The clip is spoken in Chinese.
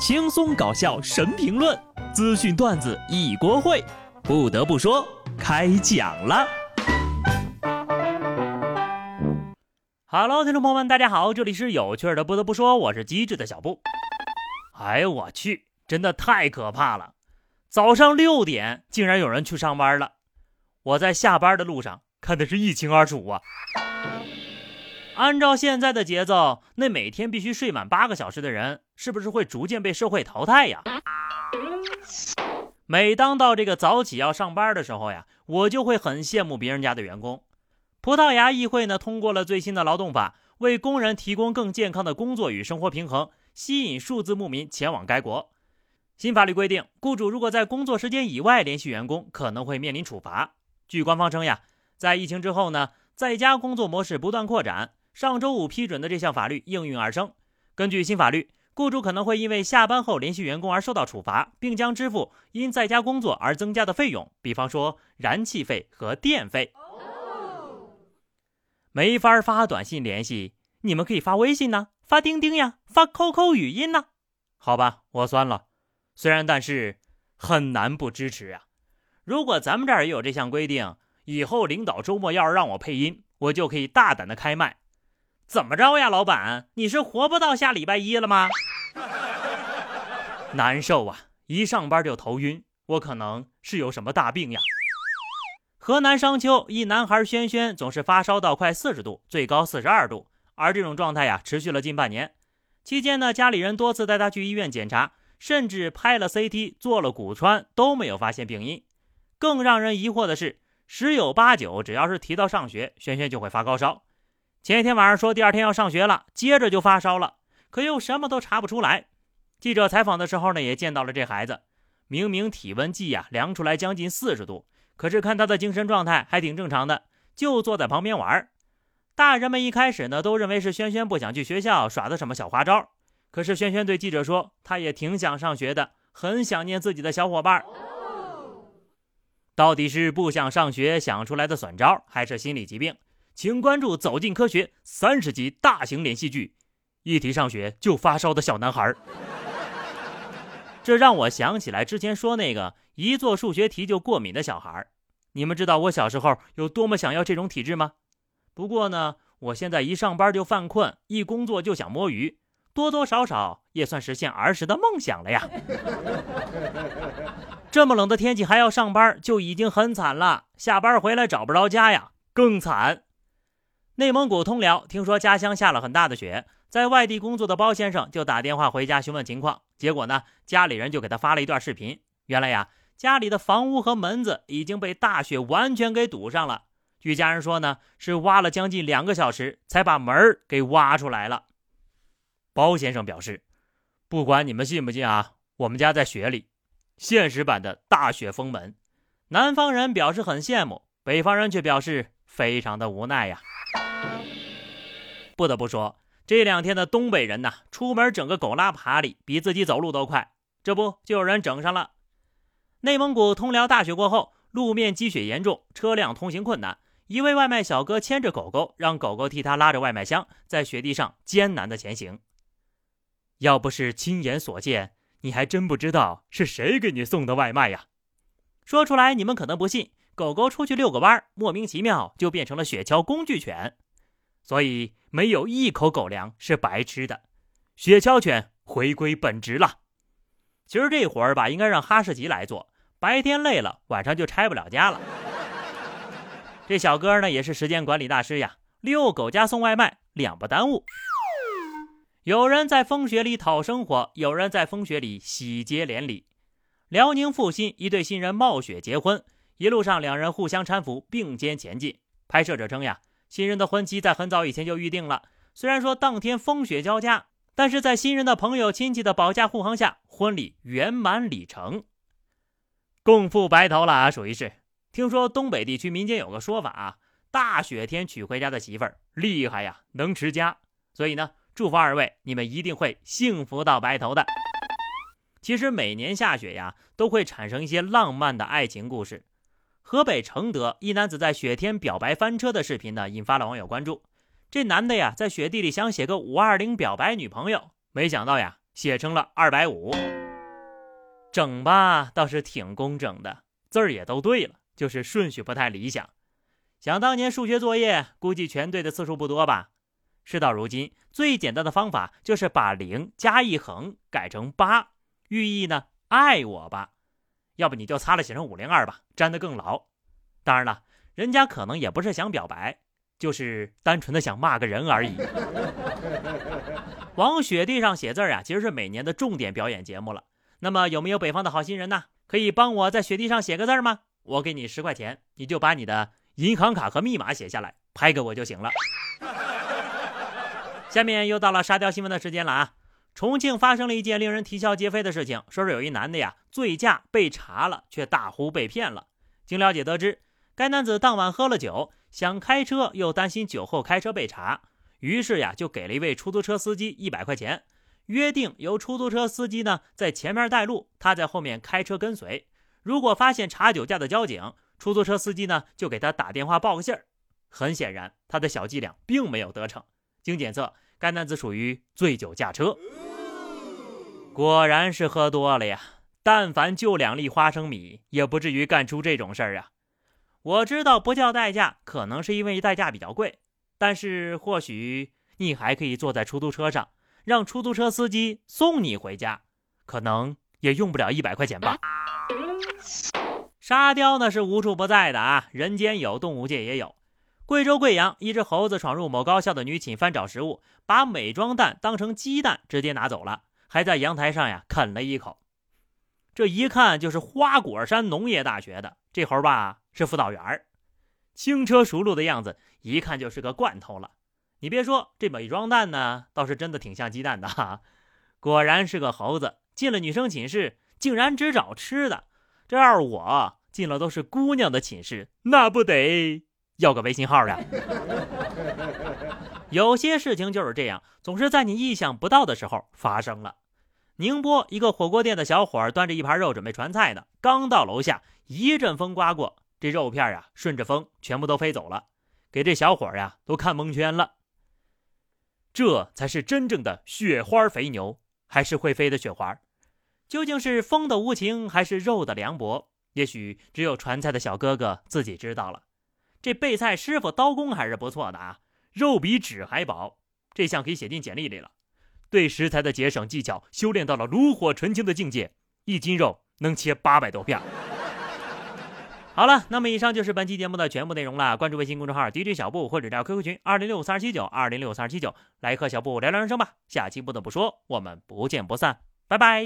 轻松搞笑神评论，资讯段子一锅烩。不得不说，开讲了。Hello，听众朋友们，大家好，这里是有趣的。不得不说，我是机智的小布。哎呦我去，真的太可怕了！早上六点竟然有人去上班了，我在下班的路上看的是一清二楚啊。按照现在的节奏，那每天必须睡满八个小时的人，是不是会逐渐被社会淘汰呀？每当到这个早起要上班的时候呀，我就会很羡慕别人家的员工。葡萄牙议会呢通过了最新的劳动法，为工人提供更健康的工作与生活平衡，吸引数字牧民前往该国。新法律规定，雇主如果在工作时间以外联系员工，可能会面临处罚。据官方称呀，在疫情之后呢，在家工作模式不断扩展。上周五批准的这项法律应运而生。根据新法律，雇主可能会因为下班后联系员工而受到处罚，并将支付因在家工作而增加的费用，比方说燃气费和电费。没法发短信联系，你们可以发微信呢，发钉钉呀，发 QQ 语音呢。好吧，我算了。虽然，但是很难不支持啊。如果咱们这儿也有这项规定，以后领导周末要是让我配音，我就可以大胆的开麦。怎么着呀，老板？你是活不到下礼拜一了吗？难受啊！一上班就头晕，我可能是有什么大病呀。河南商丘一男孩轩轩总是发烧到快四十度，最高四十二度，而这种状态呀持续了近半年。期间呢，家里人多次带他去医院检查，甚至拍了 CT、做了骨穿，都没有发现病因。更让人疑惑的是，十有八九只要是提到上学，轩轩就会发高烧。前一天晚上说第二天要上学了，接着就发烧了，可又什么都查不出来。记者采访的时候呢，也见到了这孩子，明明体温计呀量出来将近四十度，可是看他的精神状态还挺正常的，就坐在旁边玩。大人们一开始呢都认为是轩轩不想去学校耍的什么小花招，可是轩轩对记者说，他也挺想上学的，很想念自己的小伙伴。到底是不想上学想出来的损招，还是心理疾病？请关注《走进科学》三十集大型连续剧，一提上学就发烧的小男孩。这让我想起来之前说那个一做数学题就过敏的小孩。你们知道我小时候有多么想要这种体质吗？不过呢，我现在一上班就犯困，一工作就想摸鱼，多多少少也算实现儿时的梦想了呀。这么冷的天气还要上班，就已经很惨了。下班回来找不着家呀，更惨。内蒙古通辽听说家乡下了很大的雪，在外地工作的包先生就打电话回家询问情况。结果呢，家里人就给他发了一段视频。原来呀，家里的房屋和门子已经被大雪完全给堵上了。据家人说呢，是挖了将近两个小时才把门儿给挖出来了。包先生表示，不管你们信不信啊，我们家在雪里，现实版的大雪封门。南方人表示很羡慕，北方人却表示非常的无奈呀。不得不说，这两天的东北人呐，出门整个狗拉爬犁，比自己走路都快。这不就有人整上了？内蒙古通辽大雪过后，路面积雪严重，车辆通行困难。一位外卖小哥牵着狗狗，让狗狗替他拉着外卖箱，在雪地上艰难的前行。要不是亲眼所见，你还真不知道是谁给你送的外卖呀。说出来你们可能不信。狗狗出去遛个弯，莫名其妙就变成了雪橇工具犬，所以没有一口狗粮是白吃的。雪橇犬回归本职了。其实这活儿吧，应该让哈士奇来做，白天累了，晚上就拆不了家了。这小哥呢，也是时间管理大师呀，遛狗加送外卖，两不耽误。有人在风雪里讨生活，有人在风雪里喜结连理。辽宁阜新一对新人冒雪结婚。一路上，两人互相搀扶，并肩前进。拍摄者称呀，新人的婚期在很早以前就预定了。虽然说当天风雪交加，但是在新人的朋友亲戚的保驾护航下，婚礼圆满礼成。共赴白头了啊，属于是。听说东北地区民间有个说法啊，大雪天娶回家的媳妇儿厉害呀，能持家。所以呢，祝福二位，你们一定会幸福到白头的。其实每年下雪呀，都会产生一些浪漫的爱情故事。河北承德一男子在雪天表白翻车的视频呢，引发了网友关注。这男的呀，在雪地里想写个五二零表白女朋友，没想到呀，写成了二百五。整吧倒是挺工整的，字儿也都对了，就是顺序不太理想。想当年数学作业，估计全对的次数不多吧。事到如今，最简单的方法就是把零加一横改成八，寓意呢爱我吧。要不你就擦了写成五零二吧，粘得更牢。当然了，人家可能也不是想表白，就是单纯的想骂个人而已。往雪地上写字啊，其实是每年的重点表演节目了。那么有没有北方的好心人呢？可以帮我在雪地上写个字吗？我给你十块钱，你就把你的银行卡和密码写下来，拍给我就行了。下面又到了沙雕新闻的时间了啊！重庆发生了一件令人啼笑皆非的事情，说是有一男的呀醉驾被查了，却大呼被骗了。经了解得知，该男子当晚喝了酒，想开车又担心酒后开车被查，于是呀就给了一位出租车司机一百块钱，约定由出租车司机呢在前面带路，他在后面开车跟随。如果发现查酒驾的交警，出租车司机呢就给他打电话报个信儿。很显然，他的小伎俩并没有得逞。经检测，该男子属于醉酒驾车，果然是喝多了呀。但凡就两粒花生米，也不至于干出这种事儿啊！我知道不叫代驾，可能是因为代驾比较贵，但是或许你还可以坐在出租车上，让出租车司机送你回家，可能也用不了一百块钱吧。沙雕呢是无处不在的啊，人间有，动物界也有。贵州贵阳，一只猴子闯入某高校的女寝翻找食物，把美妆蛋当成鸡蛋直接拿走了，还在阳台上呀啃了一口。这一看就是花果山农业大学的这猴吧，是辅导员儿，轻车熟路的样子，一看就是个惯头了。你别说，这美妆蛋呢，倒是真的挺像鸡蛋的哈。果然是个猴子，进了女生寝室，竟然只找吃的。这要是我进了都是姑娘的寝室，那不得要个微信号呀？有些事情就是这样，总是在你意想不到的时候发生了。宁波一个火锅店的小伙端着一盘肉准备传菜呢，刚到楼下，一阵风刮过，这肉片啊顺着风全部都飞走了，给这小伙呀都看蒙圈了。这才是真正的雪花肥牛，还是会飞的雪花？究竟是风的无情，还是肉的凉薄？也许只有传菜的小哥哥自己知道了。这备菜师傅刀工还是不错的啊，肉比纸还薄，这项可以写进简历里了。对食材的节省技巧修炼到了炉火纯青的境界，一斤肉能切八百多片。好了，那么以上就是本期节目的全部内容了。关注微信公众号 DJ 小布或者加 QQ 群二零六三七九二零六三七九，来和小布聊聊人生吧。下期不得不说，我们不见不散，拜拜。